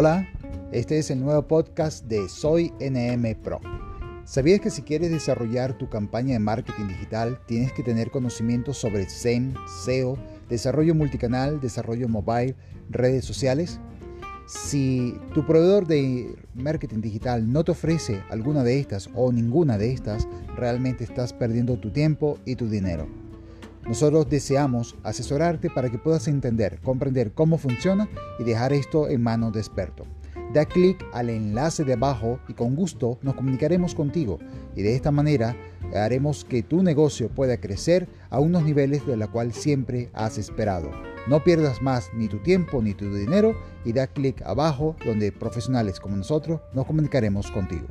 Hola, este es el nuevo podcast de Soy NM Pro. ¿Sabías que si quieres desarrollar tu campaña de marketing digital tienes que tener conocimientos sobre SEM, SEO, desarrollo multicanal, desarrollo mobile, redes sociales? Si tu proveedor de marketing digital no te ofrece alguna de estas o ninguna de estas, realmente estás perdiendo tu tiempo y tu dinero. Nosotros deseamos asesorarte para que puedas entender, comprender cómo funciona y dejar esto en manos de expertos. Da clic al enlace de abajo y con gusto nos comunicaremos contigo y de esta manera haremos que tu negocio pueda crecer a unos niveles de la cual siempre has esperado. No pierdas más ni tu tiempo ni tu dinero y da clic abajo donde profesionales como nosotros nos comunicaremos contigo.